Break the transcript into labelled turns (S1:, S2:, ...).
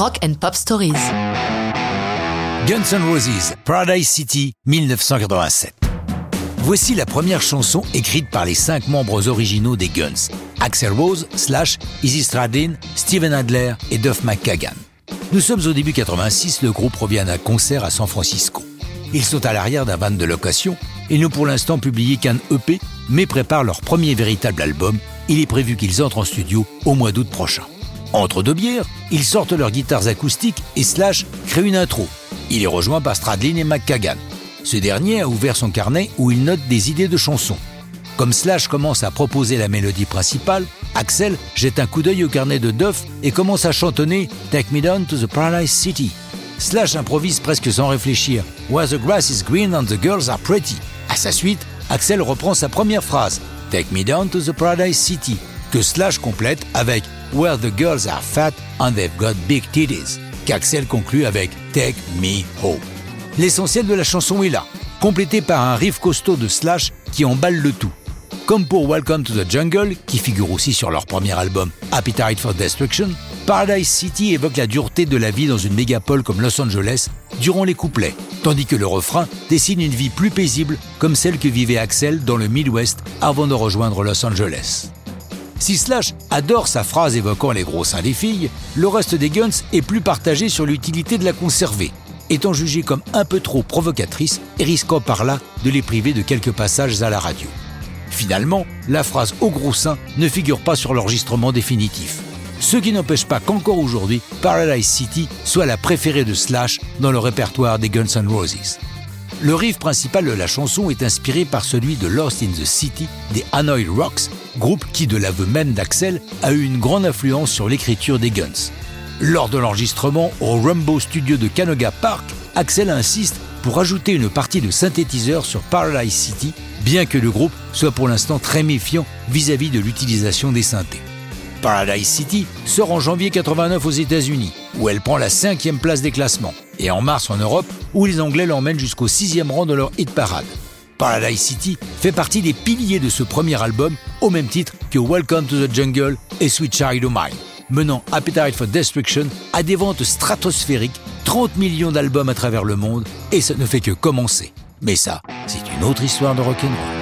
S1: Rock and Pop Stories.
S2: Guns N' Roses, Paradise City, 1987. Voici la première chanson écrite par les cinq membres originaux des Guns. Axel Rose, Slash, Izzy Stradlin, Steven Adler et Duff McKagan. Nous sommes au début 86, le groupe revient d'un concert à San Francisco. Ils sont à l'arrière d'un van de location et n'ont pour l'instant publié qu'un EP, mais préparent leur premier véritable album. Il est prévu qu'ils entrent en studio au mois d'août prochain. Entre deux bières, ils sortent leurs guitares acoustiques et Slash crée une intro. Il est rejoint par Stradlin et McKagan. Ce dernier a ouvert son carnet où il note des idées de chansons. Comme Slash commence à proposer la mélodie principale, Axel jette un coup d'œil au carnet de Duff et commence à chantonner Take Me Down to the Paradise City. Slash improvise presque sans réfléchir Where the grass is green and the girls are pretty. À sa suite, Axel reprend sa première phrase Take Me Down to the Paradise City, que Slash complète avec Where the girls are fat and they've got big titties, qu'Axel conclut avec Take Me Home. L'essentiel de la chanson est là, complété par un riff costaud de Slash qui emballe le tout. Comme pour Welcome to the Jungle, qui figure aussi sur leur premier album Appetite for Destruction, Paradise City évoque la dureté de la vie dans une mégapole comme Los Angeles durant les couplets, tandis que le refrain dessine une vie plus paisible comme celle que vivait Axel dans le Midwest avant de rejoindre Los Angeles. Si Slash adore sa phrase évoquant les gros seins des filles, le reste des Guns est plus partagé sur l'utilité de la conserver, étant jugée comme un peu trop provocatrice et risquant par là de les priver de quelques passages à la radio. Finalement, la phrase au gros sein ne figure pas sur l'enregistrement définitif. Ce qui n'empêche pas qu'encore aujourd'hui, Paradise City soit la préférée de Slash dans le répertoire des Guns N' Roses. Le riff principal de la chanson est inspiré par celui de Lost in the City des Hanoi Rocks, groupe qui, de l'aveu même d'Axel, a eu une grande influence sur l'écriture des Guns. Lors de l'enregistrement au Rumbo Studio de Canoga Park, Axel insiste pour ajouter une partie de synthétiseur sur Paradise City, bien que le groupe soit pour l'instant très méfiant vis-à-vis de l'utilisation des synthés. Paradise City sort en janvier 89 aux États-Unis, où elle prend la cinquième place des classements, et en mars en Europe, où les Anglais l'emmènent jusqu'au sixième rang de leur hit parade. Paradise City fait partie des piliers de ce premier album, au même titre que Welcome to the Jungle et Sweet Child of Mine, menant Appetite for Destruction à des ventes stratosphériques, 30 millions d'albums à travers le monde, et ça ne fait que commencer. Mais ça, c'est une autre histoire de rock'n'roll.